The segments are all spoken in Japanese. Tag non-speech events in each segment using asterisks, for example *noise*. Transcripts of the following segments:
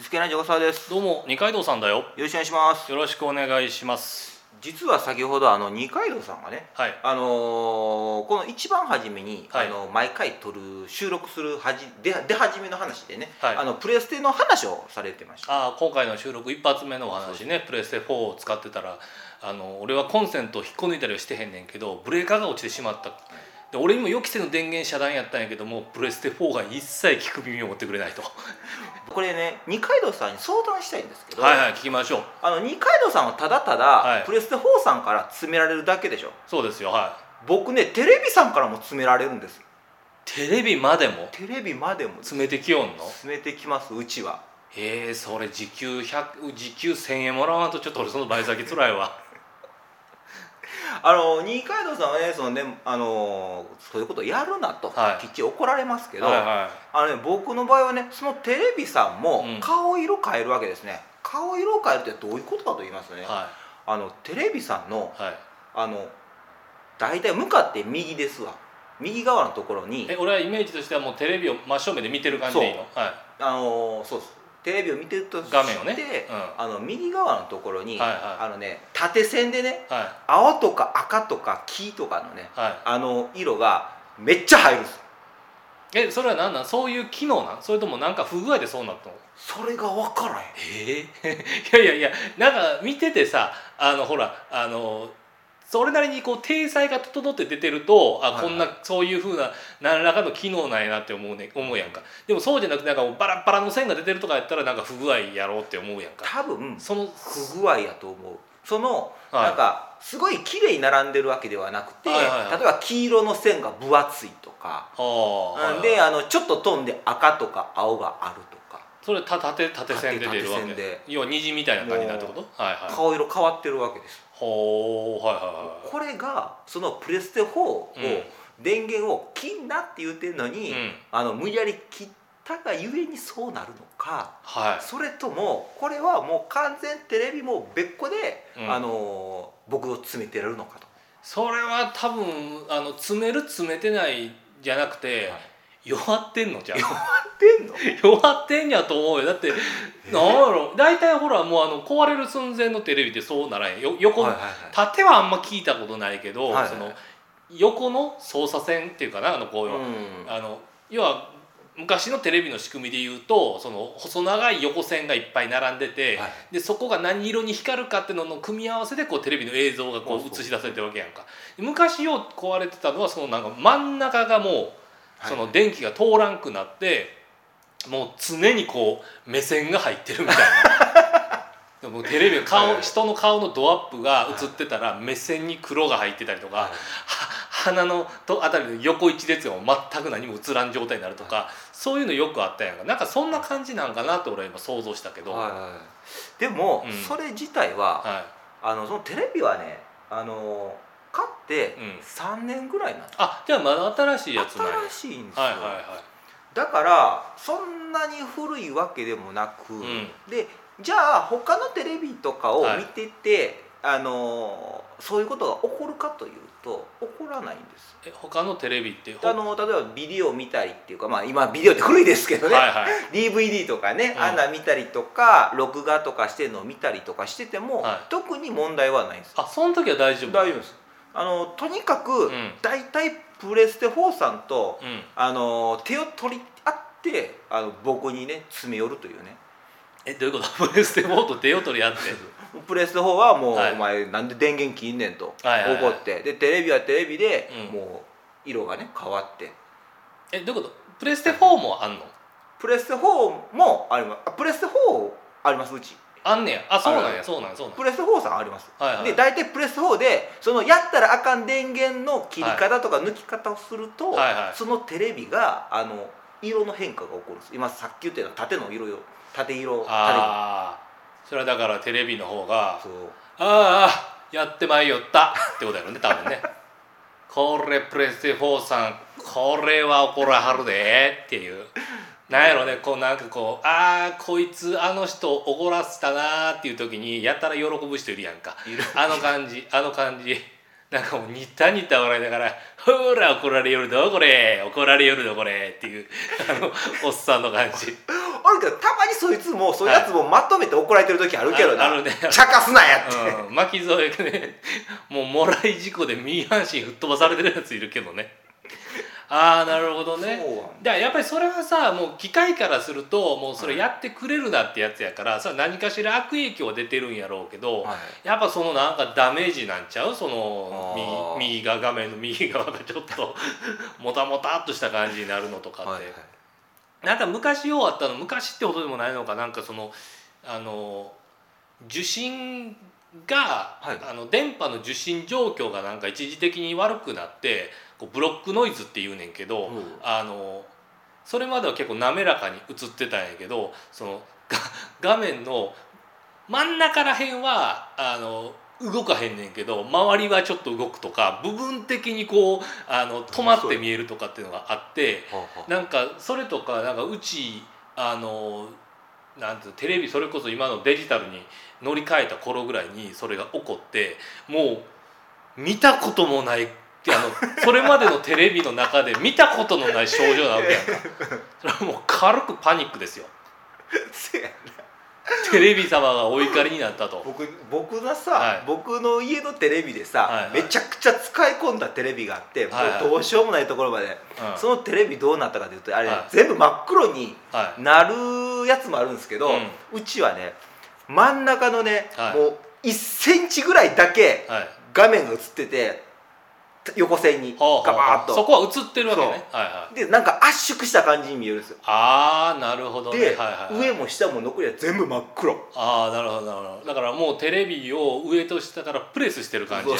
いつけないジョさです。どうも二階堂さんだよ。よろしくお願いします。よろしくお願いします。実は先ほどあの二階堂さんがねはい。あのーこの一番初めに、はい。あの毎回撮る収録するはじ出出始めの話でね、はい。あのプレステの話をされてました。ああ今回の収録一発目のお話ね。プレステ4を使ってたらあの俺はコンセントを引っこ抜いたりはしてへんねんけどブレーカーが落ちてしまったで俺にも予期せぬ電源遮断やったんやけどもプレステ4が一切聞く耳を持ってくれないと。*laughs* これね二階堂さんに相談したいんですけど、はいはい聞きましょう。あの二階堂さんはただただ、はい。プレステ4さんから詰められるだけでしょ。そうですよは僕ねテレビさんからも詰められるんです。いテレビまでも？テレビまでも詰めてきよんの？詰めてきますうちは。へえそれ時給100時給1000円もらわんとちょっと俺その倍先つらいわあの二階堂さんはねそのねあのそういうことやるなと、はい。きっちり怒られますけど、はいはあのね僕の場合はねそのテレビさんもうん。顔色変えるわけですね、顔色を変えるってどういうことかと言いますとね、い。はあのテレビさんのいはい。あの大体向かって右ですわ。右側のところにえ俺はイメージとしてはもうテレビを真正面で見てる感じでいいの？はい。あのそうですテレビを見てると画面をね。あの右側のところに、はいはい。あのね縦線でねは青とか赤とか黄とかのねいはい。あの色がめっちゃ入るんですよ。えそれは何なん？そういう機能なん？それともなんか不具合でそうなったの？それが分からへん。ええ *laughs* いやいやいやなんか見ててさあのほらあのそれなりにこう体裁が整って出てるとあ、はいこんなそういうふうな何らかの機能なんやなって思うね思うやんか。でもそうじゃなくてなんかバラバラの線が出てるとかやったらなんか不具合やろうって思うやんか。多分その不具合やと思う。その、はい。なんかすごい綺麗に並んでるわけではなくて、はいはいはい。例えば黄色の線が分厚いとか、であのちょっと飛んで赤とか青があるとか。それた縦縦線で出るわ縦線で。け要は虹みたいな感じになるってこと？はいはい。顔色変わってるわけですほうはいはいはい。これがそのプレステ4を、うん電源を切んなって言ってるのに、うん。あの無理やり切ったがゆえにそうなるのかはい。それともこれはもう完全テレビも別個で、うん。あの僕を詰めてるのかと。それは多分あの詰める詰めてないじゃなくて、弱ってんのじゃん。弱って *laughs* 弱ってんやと思うよ。だってなんやろ。大体ほらもうあの壊れる寸前のテレビってそうならへんよ。横、はいはいはい。縦はあんま聞いたことないけど、はいはいその横の操作線っていうかなあのこういう、うん。あの要は昔のテレビの仕組みで言うとその細長い横線がいっぱい並んでて、はい。でそこが何色に光るかっていうのの組み合わせでこうテレビの映像がこう映し出されてるわけやんか。昔よう壊れてたのはそのなんか真ん中がもうはい。その電気が通らんくなってもう常にこう目線が入ってるみたいな。でもテレビの顔、人の顔のドアップが映ってたら目線に黒が入ってたりとか、は鼻のとあたりの横一列が全く何も映らん状態になるとか、そういうのよくあったやんか。なんかそんな感じなんかなって俺は今想像したけど、はいはいでも、うん。それ自体は、はい。あのそのテレビはねあの買ってうん。3年ぐらいなんですあじゃあまだ新しいやつ新しいんですよ、はいはいはいだからそんなに古いわけでもなく、ん。でじゃあ他のテレビとかをはい。見てて、あのそういうことが起こるかというと起こらないんです。え他のテレビってほあの例えばビデオ見たりっていうかまあ今ビデオって古いですけどね、はいはい。*laughs* DVD とかね、うん。あんな見たりとか録画とかしてるのを見たりとかしてても、はい。特に問題はないんです。あその時は大丈夫大丈夫です。あのとにかく、ん。大体プレステ4さんと、うん。あの手を取り合ってあの僕にね詰め寄るというね。えどういうこと？*laughs* プレステ4と手を取り合って？*laughs* プレステ4はもう、はい。お前なんで電源切んねんとはいはいはい。怒って。でテレビはテレビで、うん。もう色がね変わって。えどういうこと？プレステ4もあんの？プレステ4もあります。あプレステ4ありますうちあんねや。あそうなんや。そうなんやそうなんプレステ4さんあります、はいはい。で大体プレステ4でそのやったらあかん電源の切り方とか抜き方をすると、はいはい。そのテレビがあの色の変化が起こるんです。今さっき言ったような縦の色よ。縦色縦ああそれはだからテレビの方がそう。ああやってまいよった。ってことやろね多分ね。*laughs* これプレステ4さんこれは怒らはるでっていうなんやろねこうなんかこうああこいつあの人怒らせたなーっていう時にやたら喜ぶ人いるやんか。あの感じあの感じ。なんかもうニタニタ笑いながら「ほら怒られよるどこれ？怒られよるどこれ」っていうあのおっさんの感じ。ああるけどたまにそいつもそういうやつもまとめて怒られてる時あるけどな、あるあるね。茶化すなやって、うん、巻き添えがねもうもらい事故で右半身吹っ飛ばされてるやついるけどねああなるほどね。だ。だからやっぱりそれはさもう機械からするともうそれやってくれるなってやつやから、それは何かしら悪影響は出てるんやろうけど、はい。やっぱそのなんかダメージなんちゃう？その右右が画面の *laughs* 右側がちょっと *laughs* もたもたっとした感じになるのとかって、はいはい。なんか昔ようあったの昔ってほどでもないのか。なんかそのあの受信が、はい。あの電波の受信状況がなんか一時的に悪くなってこうブロックノイズって言うねんけど、うんあのそれまでは結構滑らかに映ってたんやけどそのが画面の真ん中らへんはあの動かへんねんけど周りはちょっと動くとか部分的にこうあの止まって見えるとかっていうのがあって。なんかそれとかなんかうちあのなんてテレビそれこそ今のデジタルに乗り換えた頃ぐらいにそれが起こってもう見たこともないあのそれまでのテレビの中で見たことのない症状なわけやんか。それはもう軽くパニックですよ。せやな。テレビ様がお怒りになったと。僕僕のさ、はい。僕の家のテレビでさ、はいはい。めちゃくちゃ使い込んだテレビがあって、はいはい。もうどうしようもないところまで、うん。そのテレビどうなったかというとあれ、はい。全部真っ黒にはい。なるやつもあるんですけど、うちはね真ん中のね、はい。もう1センチぐらいだけはい。画面が映ってて横線にガバーッと。そこは映ってるわけね。はいはい。でなんか圧縮した感じに見えるんですよ。ああなるほどね。で、はいはいはい。上も下も残りは全部真っ黒。ああなるほどなるほど。だからもうテレビを上と下からプレスしてる感じ。そう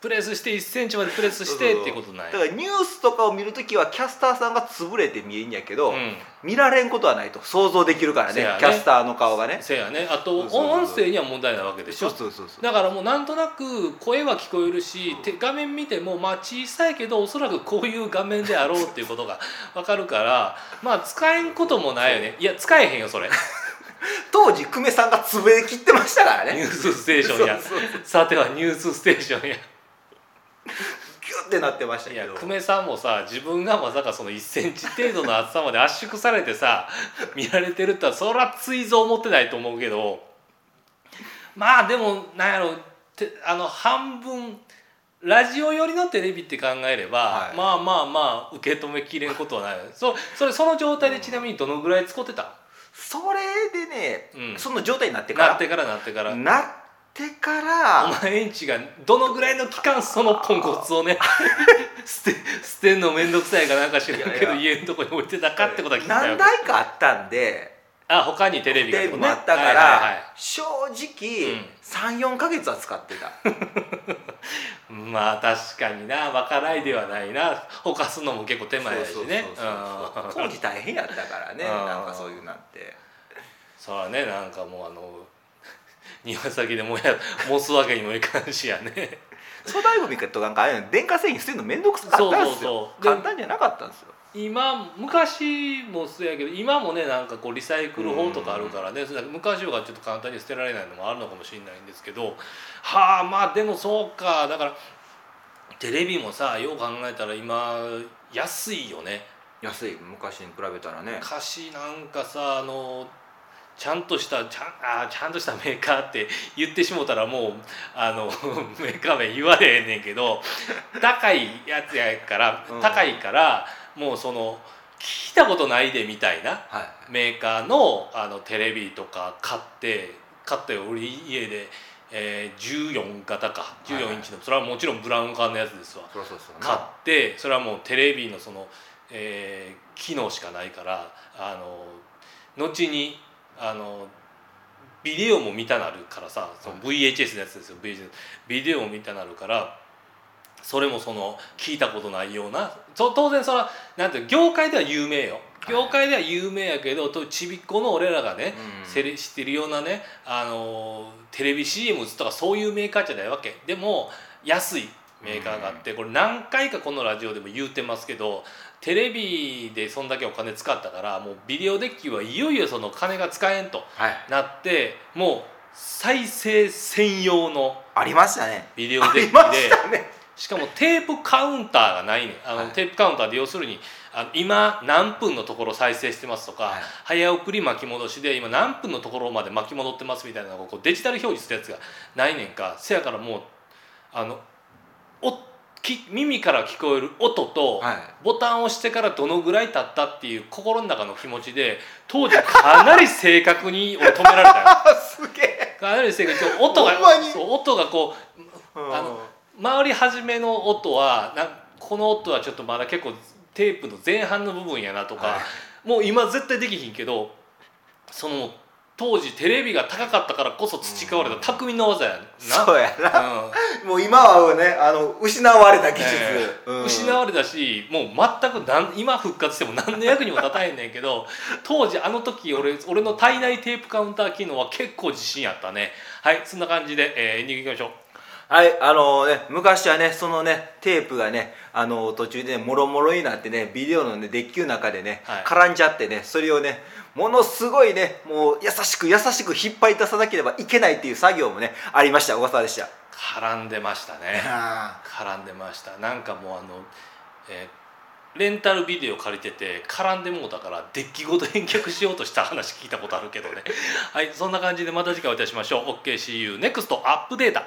プレスして1センチまでプレスしてっていうことないだからニュースとかを見るときはキャスターさんが潰れて見えんやけど、うん。見られんことはないと。想像できるからね。ね。キャスターの顔がね。せやね。あと音声には問題ないわけでしょ。そうそうそうだからもうなんとなく声は聞こえるして画面見てもまあ小さいけどおそらくこういう画面であろうっていうことが *laughs* 分かるからまあ使えんこともないよね。いや使えへんよそれ。*laughs* 当時久米さんが潰れ切ってましたからね。ニュースステーションや。さてはニュースステーションや。ギュッてなってましたいやけど久米さんもさ自分がまさかその1センチ程度の厚さまで圧縮されてさ *laughs* 見られてるってのはそらついぞ思ってないと思うけど。まあでもなんやろてあの半分ラジオ寄りのテレビって考えれば、はい。まあまあまあ受け止めきれんことはない。そそれその状態でちなみにどのぐらい使ってた、それでね、うん。その状態になってから？なってからなってから、なってからお前んちがどのぐらいの期間そのポンコツをね *laughs* 捨て捨てんの面倒くさいかなんか知らんけど家のとこに置いてたかってことは聞いたよ。何台かあったんで。あ他にテレビがね。もあったから、はいはいはい。正直、うん。34か月は使ってた。*laughs* まあ確かにな分からいではないな。ほかすのも結構手前やしね。当時大変やったからねうん。なんかそういうなんて。そらねなんかもうあの庭先でもや持つわけにもいかんしやね。粗大ゴミとなんかああいうの電化製品捨てるの面倒くさかったんですよ。そうそうそう。簡単じゃなかったんですよ。今昔もそうやけど今もねなんかこうリサイクル法とかあるからね。それ昔はちょっと簡単に捨てられないのもあるのかもしれないんですけど。はあまあでもそうか。だからテレビもさよう考えたら今安いよね。安い。昔に比べたらね。昔なんかさあのちゃんとしたちゃんあーちゃんとしたメーカーって言ってしもたらもうあの *laughs* メーカー名言われへんねんけど高いやつやからうん。高いからもうその聞いたことないでみたいなはいメーカーのあのテレビとか買って買ったよ俺家で、えー14型か。はいはい14インチのそれはもちろんブラウン管のやつですわ。買ってそれはもうテレビのその、えー機能しかないからあの後にあのビデオも見たなるからさその VHS のやつですよ VHS ビデオも見たなるからそれもその聞いたことないようなそ当然それはなんて業界では有名よ。はい。業界では有名やけどとちびっこの俺らがね、知ってるようなね、あのテレビ CM とかそういうメーカーじゃないわけ。でも安いメーカーがあってこれ何回かこのラジオでも言うてますけどテレビでそんだけお金使ったからもうビデオデッキはいよいよその金が使えんとはい。なってもう再生専用のありましたね。ビデオデッキでね。しかもテープカウンターがないねん。あの、はい。テープカウンターで要するにあの今何分のところ再生してますとか、はい。早送り巻き戻しで今何分のところまで巻き戻ってますみたいなのをこうデジタル表示するやつがないねんか。せやからもうあのおき耳から聞こえる音と、はい。ボタンを押してからどのぐらい経ったっていう心の中の気持ちで当時かなり正確に俺止められたよ。あ *laughs* すげえ。かなり正確に音がほんまに？そう音がこうあの回り始めの音はなんこの音はちょっとまだ結構テープの前半の部分やなとか、はい。もう今絶対できひんけどその当時テレビが高かったからこそ培われた匠の技やな。そうやな。うん。もう今はねあの失われた技術、ええ。うん。失われたしもう全くなん今復活しても何の役にも立たへんねんけど *laughs* 当時あの時俺俺の体内テープカウンター機能は結構自信あったね。はいそんな感じで、えーエンディングいきましょうはいあのね昔はねそのねテープがねあの途中でねもろもろになってねビデオのねデッキの中でね、はい。絡んじゃってねそれをねものすごいねもう優しく優しく引っ張り出さなければいけないっていう作業もねありました。小笠原でした。絡んでましたね。あ絡んでました。なんかもうあの、えーレンタルビデオ借りてて絡んでもうたからデッキごと返却しようとした話聞いたことあるけどね。はいそんな感じでまた次回お会いいたしましょう。OKCU NEXT アップデータ